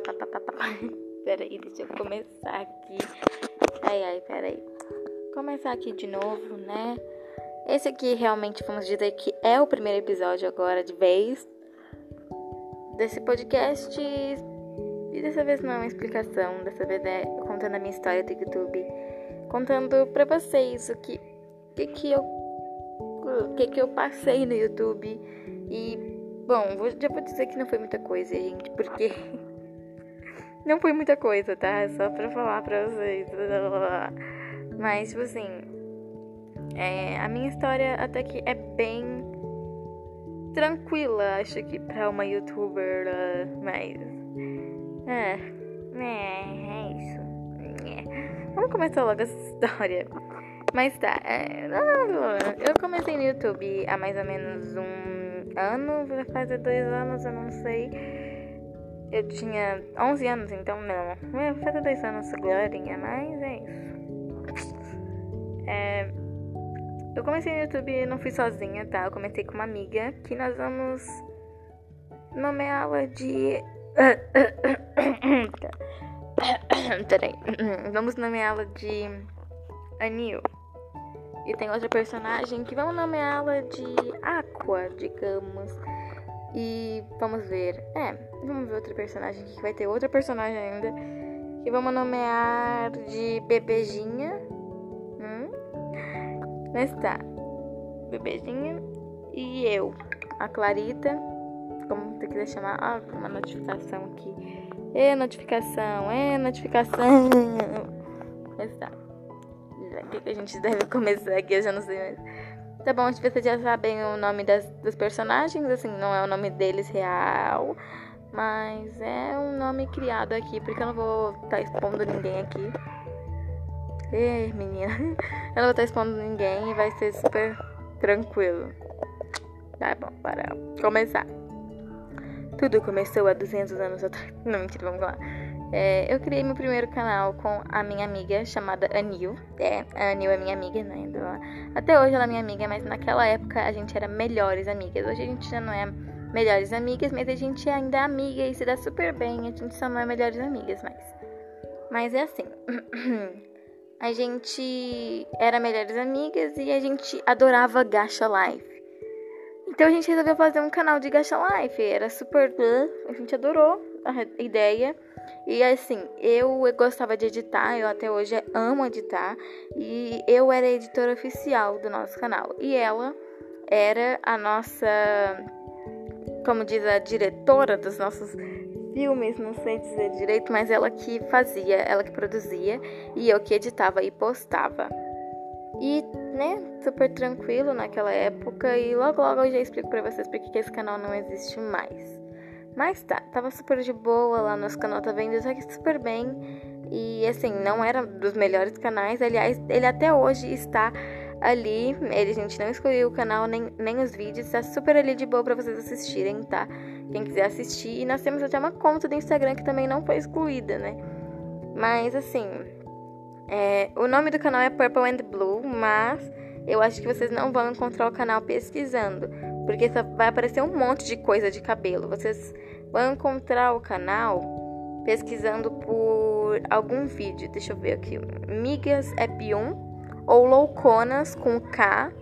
Peraí, deixa eu começar aqui. Ai, ai, peraí. Começar aqui de novo, né? Esse aqui realmente vamos dizer que é o primeiro episódio agora de vez desse podcast. E dessa vez não é uma explicação, dessa vez é contando a minha história do YouTube, contando pra vocês o que, que, que eu o que, que eu passei no YouTube. E, bom, vou, já vou dizer que não foi muita coisa, gente, porque não foi muita coisa, tá? Só pra falar pra vocês. Mas, tipo assim, é, a minha história até que é bem tranquila, acho que pra uma youtuber, mas. É, é, é isso. É. Vamos começar logo essa história. Mas tá, é, eu comecei no YouTube há mais ou menos um ano, vai fazer dois anos, eu não sei. Eu tinha 11 anos, então não. Vai fazer dois anos, glorinha, mas é isso. É, eu comecei no YouTube não fui sozinha, tá? Eu comecei com uma amiga que nós vamos nomeá-la de. Peraí. Vamos nomeá-la de Anil. E tem outra personagem que vamos nomeá-la de Aqua, digamos. E vamos ver. É, vamos ver outra personagem que vai ter outra personagem ainda. Que vamos nomear de Bebejinha. Hum? Mas tá. Bebejinha. E eu, a Clarita. Como você quiser chamar. Ah, uma notificação aqui. É notificação, é notificação. Mas tá o que a gente deve começar aqui, eu já não sei mais. Tá bom, acho que vocês já sabem o nome das, dos personagens, assim, não é o nome deles real, mas é um nome criado aqui, porque eu não vou estar tá expondo ninguém aqui. Ei, menina, eu não vou estar tá expondo ninguém e vai ser super tranquilo. Tá bom, para começar. Tudo começou há 200 anos atrás. Não, mentira, vamos lá. É, eu criei meu primeiro canal com a minha amiga chamada Anil. É, a Anil é minha amiga, né? Até hoje ela é minha amiga, mas naquela época a gente era melhores amigas. Hoje a gente já não é melhores amigas, mas a gente ainda é amiga e se dá super bem. A gente só não é melhores amigas mais. Mas é assim. a gente era melhores amigas e a gente adorava Gacha Life. Então a gente resolveu fazer um canal de Gacha Life. Era super. A gente adorou a ideia. E assim, eu gostava de editar, eu até hoje amo editar, e eu era a editora oficial do nosso canal. E ela era a nossa, como diz a diretora dos nossos filmes, não sei dizer direito, mas ela que fazia, ela que produzia e eu que editava e postava. E, né, super tranquilo naquela época e logo logo eu já explico para vocês porque que esse canal não existe mais. Mas tá, tava super de boa lá, nosso canal tá vendo super bem. E assim, não era dos melhores canais. Aliás, ele até hoje está ali. Ele, a gente não excluiu o canal nem, nem os vídeos. Tá super ali de boa pra vocês assistirem, tá? Quem quiser assistir. E nós temos até uma conta do Instagram que também não foi excluída, né? Mas assim. É, o nome do canal é Purple and Blue, mas eu acho que vocês não vão encontrar o canal pesquisando. Porque vai aparecer um monte de coisa de cabelo. Vocês vão encontrar o canal pesquisando por algum vídeo. Deixa eu ver aqui. Migas Ep 1 ou Louconas com K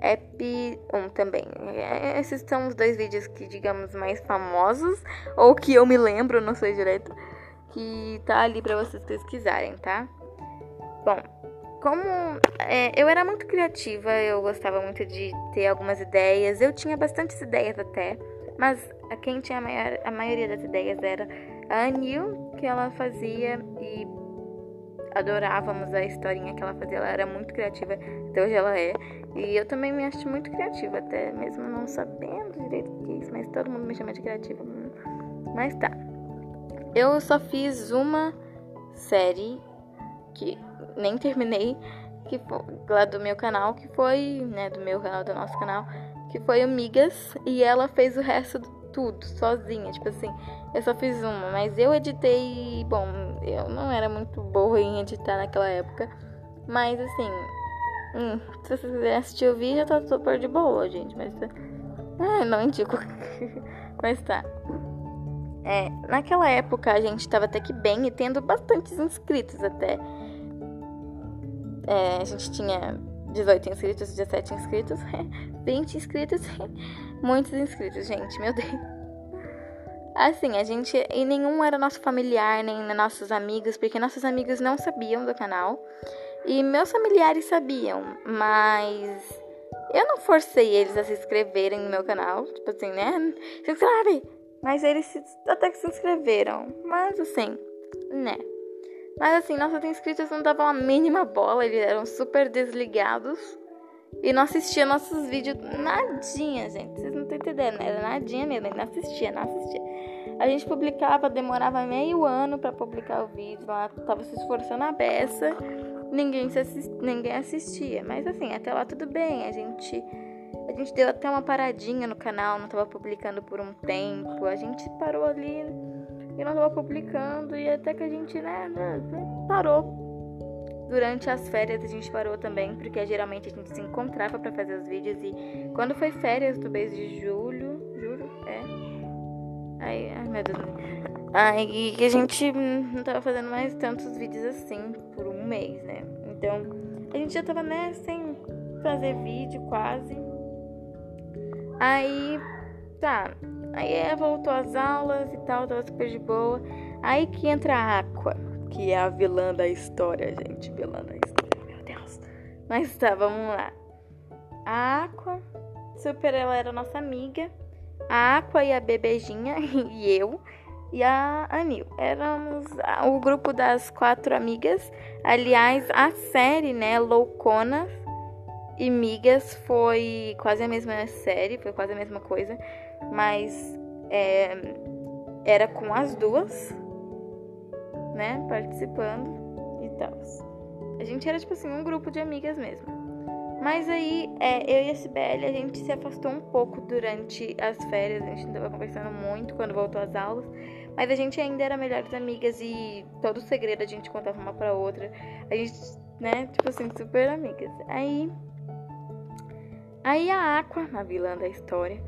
Ep 1 também. É, esses são os dois vídeos que, digamos, mais famosos. Ou que eu me lembro, não sei direito. Que tá ali pra vocês pesquisarem, tá? Bom, como é, eu era muito criativa, eu gostava muito de ter algumas ideias, eu tinha bastantes ideias até, mas quem tinha a, maior, a maioria das ideias era a Anil, que ela fazia e adorávamos a historinha que ela fazia, ela era muito criativa, até hoje ela é, e eu também me acho muito criativa, até mesmo não sabendo direito o que é isso, mas todo mundo me chama de criativa. Mas tá. Eu só fiz uma série que nem terminei, que foi, lá do meu canal, que foi, né, do meu canal, do nosso canal, que foi o Migas, e ela fez o resto tudo, sozinha, tipo assim, eu só fiz uma, mas eu editei, bom, eu não era muito boa em editar naquela época, mas assim, hum, se vocês quiserem assistir o vídeo, tá super de boa, gente, mas, ah, não indico, mas tá. É, naquela época a gente estava até que bem e tendo bastantes inscritos até. É, a gente tinha 18 inscritos, 17 inscritos, 20 inscritos, muitos inscritos, gente, meu Deus. Assim, a gente. E nenhum era nosso familiar, nem nossos amigos, porque nossos amigos não sabiam do canal. E meus familiares sabiam, mas eu não forcei eles a se inscreverem no meu canal. Tipo assim, né? Se inscreve! Mas eles até que se inscreveram. Mas assim, né? Mas assim, nossos inscritos não davam a mínima bola, eles eram super desligados. E não assistia nossos vídeos nadinha, gente. Vocês não estão entendendo, né? Era nadinha mesmo, não assistia, não assistia. A gente publicava, demorava meio ano para publicar o vídeo, lá tava se esforçando a beça, ninguém, assist, ninguém assistia. Mas assim, até lá tudo bem, a gente a gente deu até uma paradinha no canal, não tava publicando por um tempo. A gente parou ali e não tava publicando. E até que a gente, né, né, parou. Durante as férias a gente parou também, porque geralmente a gente se encontrava para fazer os vídeos. E quando foi férias do mês de julho. Julho? É. Aí, ai meu Deus. Aí a gente não tava fazendo mais tantos vídeos assim por um mês, né? Então a gente já tava, né, sem fazer vídeo quase. Aí, tá. Aí ela voltou às aulas e tal, tava super de boa. Aí que entra a Aqua, que é a vilã da história, gente. Vilã da história, meu Deus. Mas tá, vamos lá. A Aqua, super, ela era nossa amiga. A Aqua e a Bebejinha e eu e a Anil. Éramos o grupo das quatro amigas. Aliás, a série, né, Louconas, e Migas foi quase a mesma série, foi quase a mesma coisa, mas é, era com as duas, né, participando e tal. A gente era tipo assim, um grupo de amigas mesmo. Mas aí, é, eu e a Sibeli, a gente se afastou um pouco durante as férias, a gente não tava conversando muito quando voltou às aulas, mas a gente ainda era melhores amigas e todo segredo a gente contava uma pra outra. A gente, né, tipo assim, super amigas. Aí Aí a Aqua, a vilã da história,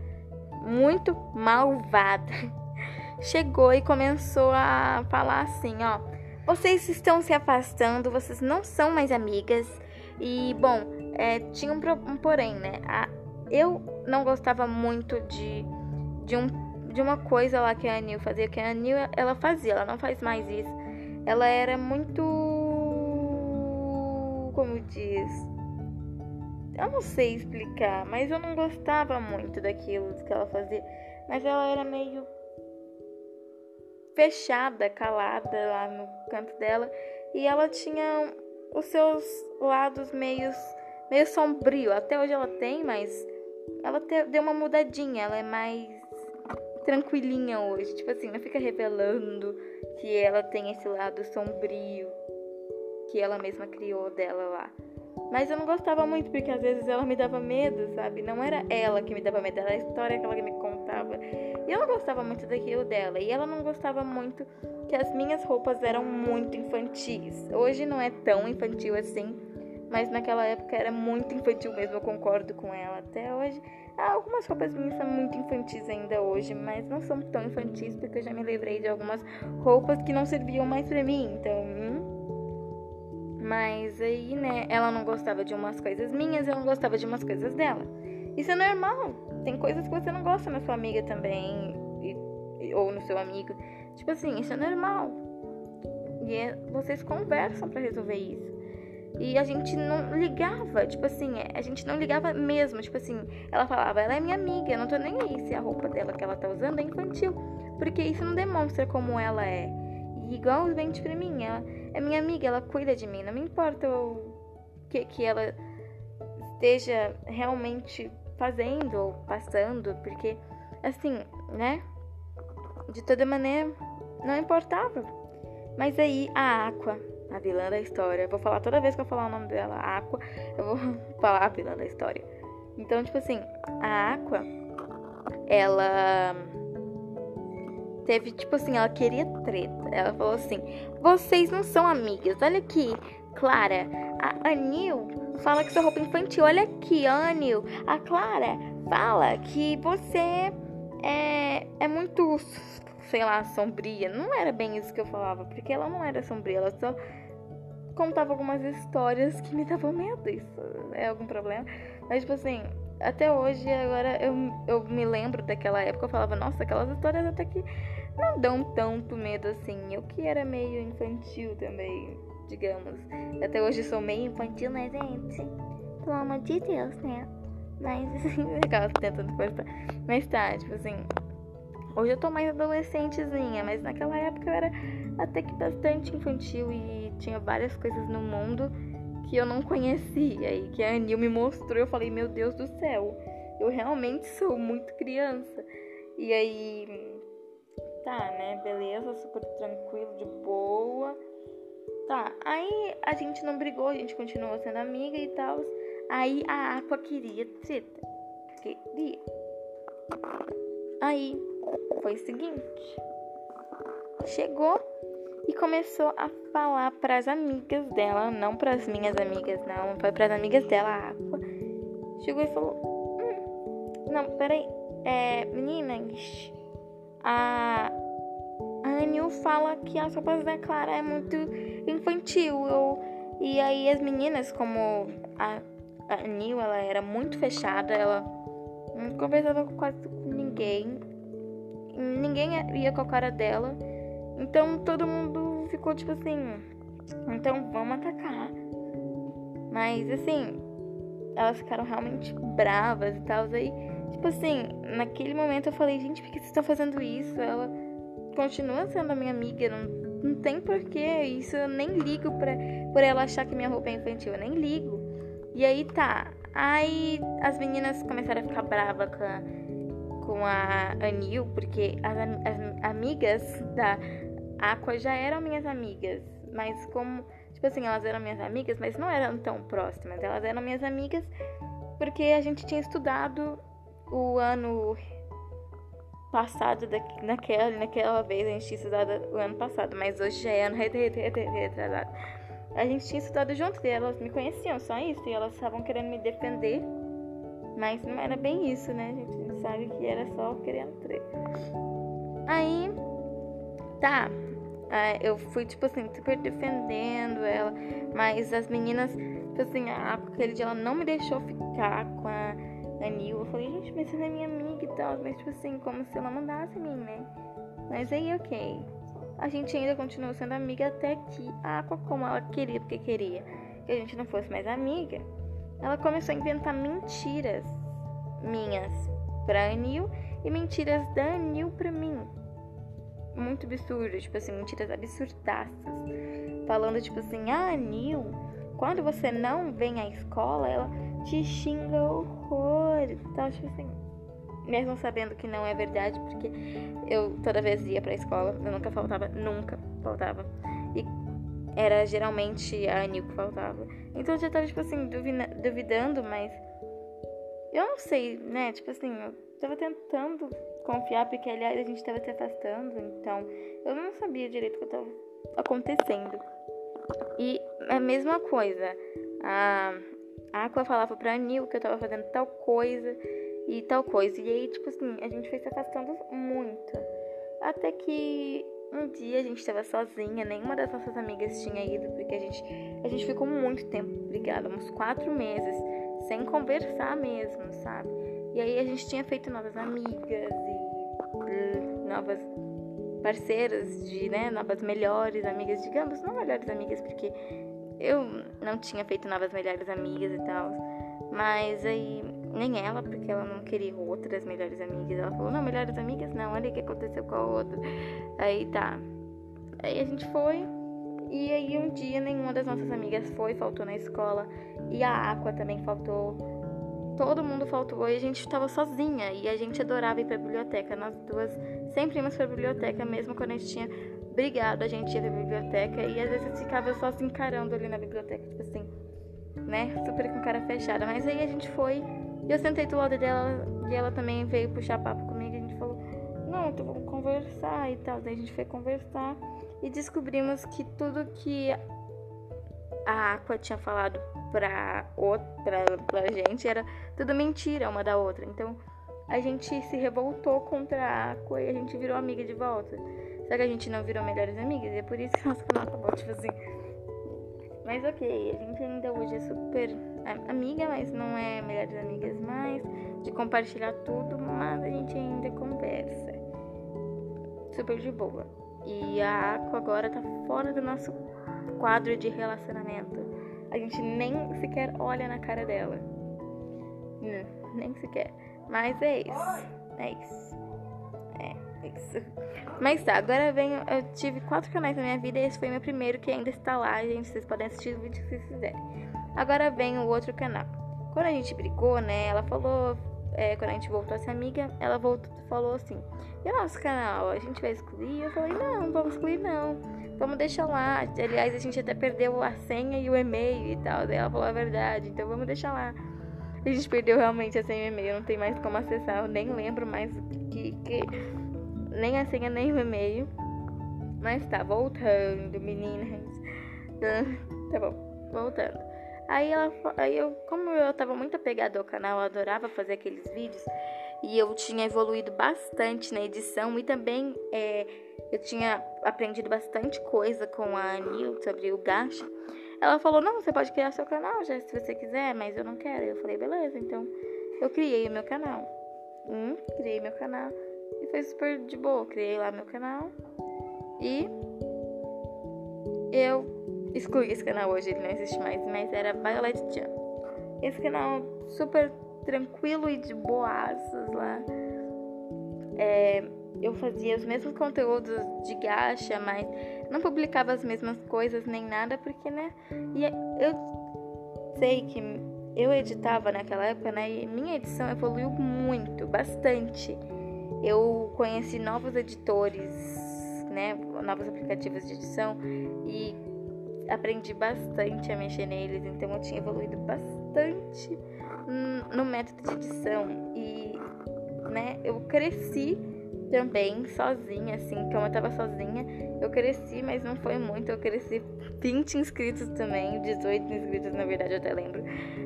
muito malvada, chegou e começou a falar assim, ó, vocês estão se afastando, vocês não são mais amigas. E bom, é, tinha um, um, porém, né? A, eu não gostava muito de, de, um, de uma coisa lá que a Anil fazia, que a Anil ela fazia, ela não faz mais isso. Ela era muito. Como diz? Eu não sei explicar, mas eu não gostava muito daquilo que ela fazia. Mas ela era meio fechada, calada lá no canto dela. E ela tinha os seus lados meio, meio sombrio. Até hoje ela tem, mas ela te, deu uma mudadinha. Ela é mais tranquilinha hoje. Tipo assim, não fica revelando que ela tem esse lado sombrio que ela mesma criou dela lá. Mas eu não gostava muito, porque às vezes ela me dava medo, sabe? Não era ela que me dava medo, era a história que ela me contava. E eu não gostava muito daquilo dela. E ela não gostava muito que as minhas roupas eram muito infantis. Hoje não é tão infantil assim, mas naquela época era muito infantil mesmo, eu concordo com ela. Até hoje, algumas roupas minhas são muito infantis ainda hoje, mas não são tão infantis porque eu já me livrei de algumas roupas que não serviam mais para mim. Então, hum, mas aí, né, ela não gostava de umas coisas minhas, eu não gostava de umas coisas dela. Isso é normal. Tem coisas que você não gosta na sua amiga também, e, ou no seu amigo. Tipo assim, isso é normal. E é, vocês conversam para resolver isso. E a gente não ligava, tipo assim, a gente não ligava mesmo. Tipo assim, ela falava, ela é minha amiga, eu não tô nem aí se a roupa dela que ela tá usando é infantil. Porque isso não demonstra como ela é. E igualmente pra mim, ela é minha amiga, ela cuida de mim. Não me importa o que, que ela esteja realmente fazendo ou passando, porque assim, né? De toda maneira, não importava. Mas aí a Aqua, a vilã da história, vou falar toda vez que eu falar o nome dela, Aqua, eu vou falar a vilã da história. Então, tipo assim, a Aqua, ela teve, tipo assim, ela queria treta. Ela falou assim: vocês não são amigas. Olha aqui, Clara. A Anil fala que sua roupa infantil. Olha aqui, Anil. A Clara fala que você é, é muito sei lá, sombria. Não era bem isso que eu falava, porque ela não era sombria, ela só contava algumas histórias que me davam medo. Isso é algum problema? Mas, tipo assim, até hoje, agora eu, eu me lembro daquela época, eu falava, nossa, aquelas histórias até que não dão tanto medo assim. Eu que era meio infantil também, digamos. Até hoje sou meio infantil, né, gente? Pelo amor de Deus, né? Mas, assim, legal tentando forçar. Mas tá, tipo assim. Hoje eu tô mais adolescentezinha, mas naquela época eu era até que bastante infantil e tinha várias coisas no mundo que eu não conhecia e que a Anil me mostrou. Eu falei, meu Deus do céu, eu realmente sou muito criança. E aí, tá, né, beleza, super tranquilo, de boa. Tá, aí a gente não brigou, a gente continuou sendo amiga e tal. Aí a Aqua queria treta. Queria. Aí foi o seguinte. Chegou e começou a falar para as amigas dela, não para as minhas amigas, não, foi para as amigas dela, a Aqua. Chegou e falou: hum, Não, peraí, é, meninas, a, Anil fala que a sopa da Clara é muito infantil. Eu, e aí as meninas, como a, a Anil, ela era muito fechada, ela não conversava com quase ninguém, ninguém ia com a cara dela. Então todo mundo ficou tipo assim, então vamos atacar. Mas assim, elas ficaram realmente bravas e tal. Aí, tipo assim, naquele momento eu falei, gente, por que vocês estão fazendo isso? Ela continua sendo a minha amiga, não, não tem porquê. Isso eu nem ligo pra, por ela achar que minha roupa é infantil, eu nem ligo. E aí tá. Aí as meninas começaram a ficar bravas com a, com a Anil, porque as, as amigas da Aqua já eram minhas amigas, mas como, tipo assim, elas eram minhas amigas, mas não eram tão próximas. Elas eram minhas amigas porque a gente tinha estudado o ano passado, naquela, naquela vez a gente tinha estudado o ano passado, mas hoje já é ano retrasado. A gente tinha estudado junto e elas me conheciam, só isso, e elas estavam querendo me defender, mas não era bem isso, né? A gente sabe que era só querendo treta. Aí, tá, ah, eu fui, tipo assim, super defendendo ela. Mas as meninas, tipo assim, aquele dia ela não me deixou ficar com a Anil. Eu falei, gente, mas você é minha amiga e tal. Mas, tipo assim, como se ela mandasse em mim, né? Mas aí, ok. A gente ainda continuou sendo amiga até que a Aqua, como ela queria, porque queria que a gente não fosse mais amiga, ela começou a inventar mentiras minhas pra Anil e mentiras da Anil pra mim muito absurdo, tipo assim, mentiras absurdaças. Falando, tipo assim, ah, Nil, quando você não vem à escola, ela te xinga horrores tal, tipo assim. Mesmo sabendo que não é verdade, porque eu toda vez ia pra escola, eu nunca faltava, nunca faltava. E era geralmente a Anil que faltava. Então eu já tava, tipo assim, duvidando, mas. Eu não sei, né? Tipo assim, eu tava tentando confiar, porque aliás a gente tava se afastando, então eu não sabia direito o que estava acontecendo. E a mesma coisa, a Aqua falava pra Anil que eu tava fazendo tal coisa e tal coisa. E aí, tipo assim, a gente foi se afastando muito. Até que um dia a gente tava sozinha, nenhuma das nossas amigas tinha ido, porque a gente, a gente ficou muito tempo brigada, uns quatro meses, sem conversar mesmo, sabe? E aí a gente tinha feito novas amigas e novas parceiras de, né, novas melhores amigas, digamos, não melhores amigas, porque eu não tinha feito novas melhores amigas e tal. Mas aí, nem ela, porque ela não queria outras melhores amigas. Ela falou, não, melhores amigas não, olha o que aconteceu com a outra. Aí tá. Aí a gente foi. E aí um dia nenhuma das nossas amigas foi, faltou na escola. E a Aqua também faltou todo mundo faltou e a gente estava sozinha e a gente adorava ir para a biblioteca. Nós duas sempre íamos para a biblioteca, mesmo quando a gente tinha brigado, a gente ia para a biblioteca e às vezes ficava só se encarando ali na biblioteca, tipo assim, né? Super com cara fechada. Mas aí a gente foi e eu sentei do lado dela e ela também veio puxar papo comigo e a gente falou: Não, então vamos conversar e tal. Daí a gente foi conversar e descobrimos que tudo que a Aqua tinha falado pra, outra, pra, gente era tudo mentira uma da outra. Então a gente se revoltou contra a Aqua e a gente virou amiga de volta. Só que a gente não virou melhores amigas, e é por isso que nosso canal acabou, tipo assim. Mas ok, a gente ainda hoje é super amiga, mas não é melhores amigas mais, de compartilhar tudo, mas a gente ainda conversa. Super de boa. E a Aqua agora tá fora do nosso quadro de relacionamento. A gente nem sequer olha na cara dela. Não, nem sequer. Mas é isso. É isso. É, isso. Mas tá, agora vem. Eu tive quatro canais na minha vida e esse foi meu primeiro que ainda está lá, gente. Vocês podem assistir o vídeo se vocês quiserem. Agora vem o outro canal. Quando a gente brigou, né? Ela falou. É, quando a gente voltou a ser amiga, ela voltou, falou assim: E o nosso canal? A gente vai excluir? Eu falei: Não, vamos excluir não. Vamos deixar lá. Aliás, a gente até perdeu a senha e o e-mail e tal. Daí ela falou a verdade, então vamos deixar lá. A gente perdeu realmente a senha e o e-mail, não tem mais como acessar. Eu nem lembro mais que, que nem a senha nem o e-mail. Mas tá, voltando, meninas. Tá bom, voltando. Aí ela aí eu, como eu tava muito apegada ao canal, eu adorava fazer aqueles vídeos e eu tinha evoluído bastante na edição e também é, eu tinha aprendido bastante coisa com a Anil sobre o gacha. Ela falou: Não, você pode criar seu canal já se você quiser, mas eu não quero. Eu falei: Beleza, então eu criei o meu canal. Hum, criei meu canal e foi super de boa. Criei lá meu canal e eu excluí esse canal hoje, ele não existe mais, mas era Violet Chan. Esse canal super tranquilo e de boaças lá. É, eu fazia os mesmos conteúdos de gacha, mas não publicava as mesmas coisas nem nada, porque, né? E eu sei que eu editava naquela época, né? E minha edição evoluiu muito, bastante. Eu conheci novos editores, né? Novos aplicativos de edição e aprendi bastante a mexer neles, então eu tinha evoluído bastante no método de edição e, né? Eu cresci também sozinha, assim, como eu tava sozinha, eu cresci, mas não foi muito, eu cresci 20 inscritos também, 18 inscritos na verdade, eu até lembro.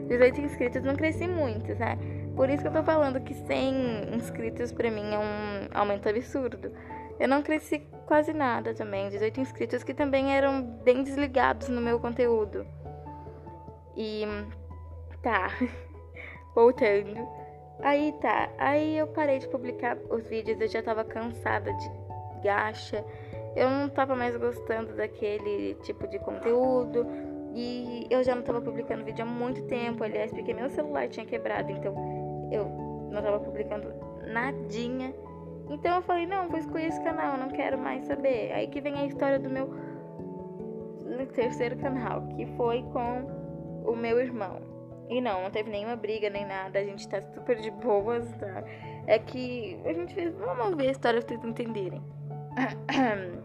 18 inscritos, não cresci muito, sabe? Por isso que eu tô falando que 100 inscritos pra mim é um aumento absurdo. Eu não cresci quase nada também, 18 inscritos que também eram bem desligados no meu conteúdo. E tá, voltando. Aí tá, aí eu parei de publicar os vídeos, eu já tava cansada de gacha, eu não tava mais gostando daquele tipo de conteúdo e eu já não tava publicando vídeo há muito tempo, aliás, porque meu celular tinha quebrado, então eu não tava publicando nadinha. Então eu falei, não, vou excluir esse canal, não quero mais saber. Aí que vem a história do meu terceiro canal, que foi com o meu irmão. E não, não teve nenhuma briga nem nada, a gente tá super de boas, tá? É que a gente fez. Vamos ver a história pra vocês entenderem.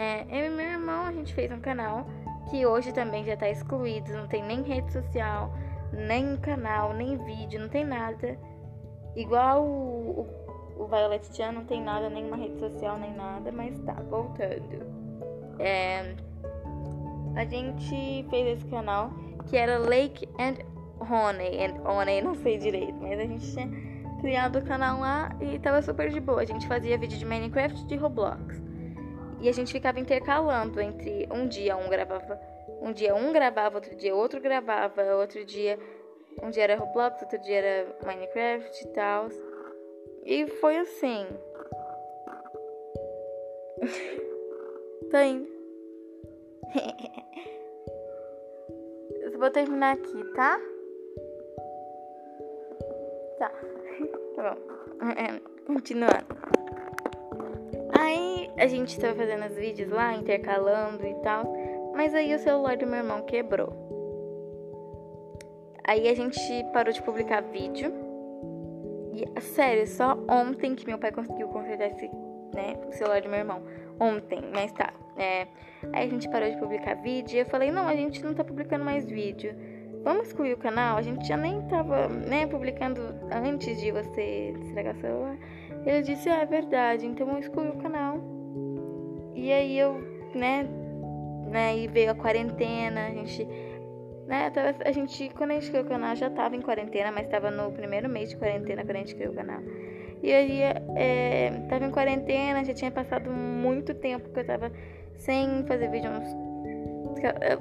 É, eu e meu irmão, a gente fez um canal que hoje também já tá excluído, não tem nem rede social, nem canal, nem vídeo, não tem nada. Igual o, o, o Violet Chan não tem nada, nenhuma rede social, nem nada, mas tá, voltando. É, a gente fez esse canal que era Lake and Honey, and Honey, não sei direito, mas a gente tinha criado o canal lá e tava super de boa. A gente fazia vídeo de Minecraft e de Roblox. E a gente ficava intercalando entre um dia um gravava, um dia um gravava, outro dia outro gravava, outro dia um dia era Roblox, outro dia era Minecraft e tal. E foi assim. Tô indo. vou terminar aqui, tá? Tá. Tá bom. É, continuando. Aí a gente tava fazendo os vídeos lá, intercalando e tal. Mas aí o celular do meu irmão quebrou. Aí a gente parou de publicar vídeo. E, sério, só ontem que meu pai conseguiu consertar esse, né, o celular do meu irmão. Ontem, mas tá. É, aí a gente parou de publicar vídeo e eu falei, não, a gente não tá publicando mais vídeo. Vamos excluir o canal? A gente já nem tava, né, publicando antes de você estragar o celular. Ele disse, ah, é verdade, então eu excluí o canal. E aí eu, né, né, e veio a quarentena, a gente né? A gente, quando a gente criou o canal, já tava em quarentena, mas tava no primeiro mês de quarentena quando a gente criou o canal. E aí, é, tava em quarentena, já tinha passado muito tempo que eu tava sem fazer vídeo.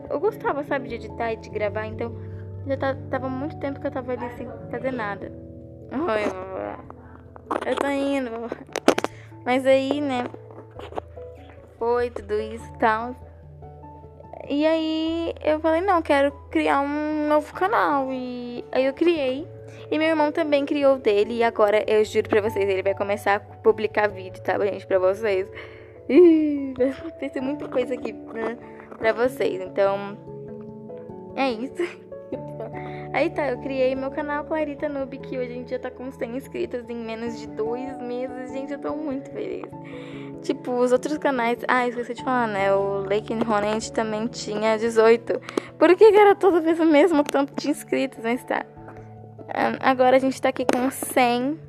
Eu gostava, sabe, de editar e de gravar, então já tava muito tempo que eu tava ali sem fazer nada. Oi, vovó. Eu tô indo, vovó. Mas aí, né, foi tudo isso e tal. E aí eu falei, não, quero criar um novo canal. E aí eu criei. E meu irmão também criou o dele. E agora eu juro pra vocês, ele vai começar a publicar vídeo, tá, gente? Pra vocês. Vai acontecer muita coisa aqui né, pra vocês. Então, é isso. Aí tá, eu criei meu canal Clarita Noob, que hoje a gente já tá com 100 inscritos em menos de dois meses. Gente, eu tô muito feliz. Tipo, os outros canais. Ah, esqueci de falar, né? O Lake Hornet também tinha 18. Por que era toda vez o mesmo tanto de inscritos, mas tá. Agora a gente tá aqui com 100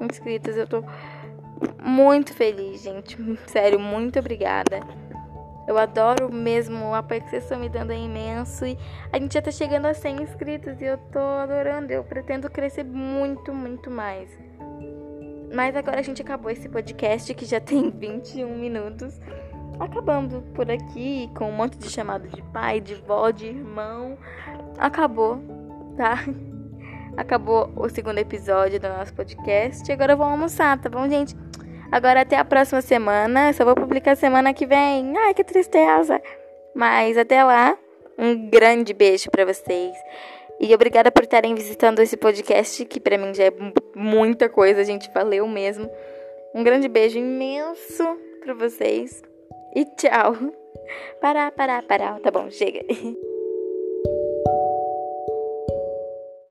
inscritos. Eu tô muito feliz, gente. Sério, muito obrigada. Eu adoro mesmo o apoio que vocês estão me dando é imenso. E a gente já tá chegando a 100 inscritos e eu tô adorando. Eu pretendo crescer muito, muito mais. Mas agora a gente acabou esse podcast que já tem 21 minutos. Acabando por aqui com um monte de chamado de pai, de vó, de irmão. Acabou, tá? Acabou o segundo episódio do nosso podcast. Agora eu vou almoçar, tá bom, gente? Agora até a próxima semana. Só vou publicar semana que vem. Ai, que tristeza. Mas até lá, um grande beijo para vocês. E obrigada por estarem visitando esse podcast, que para mim já é muita coisa, gente. Valeu mesmo. Um grande beijo imenso para vocês. E tchau. Parar, parar, parar. Tá bom, chega.